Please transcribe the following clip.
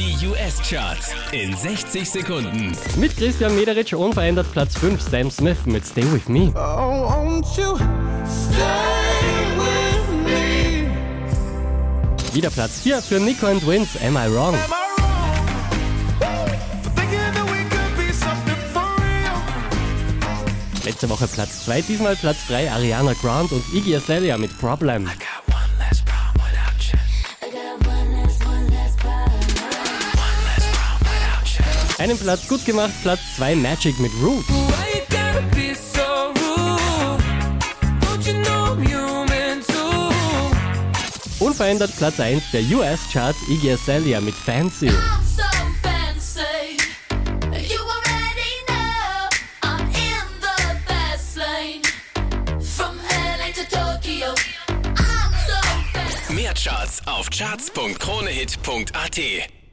Die US-Charts in 60 Sekunden. Mit Christian Mederitsch unverändert Platz 5, Sam Smith mit Stay With Me. Oh, won't you stay with me? Wieder Platz 4 für Nico and Wins, Am I Wrong? Am I wrong? Letzte Woche Platz 2, diesmal Platz 3 Ariana Grande und Iggy Azalea mit Problem. Einen Platz gut gemacht, Platz 2 Magic mit too? Unverändert Platz 1 der US-Charts Iggy Azalea mit fancy. Mehr Charts auf charts.kronehit.at.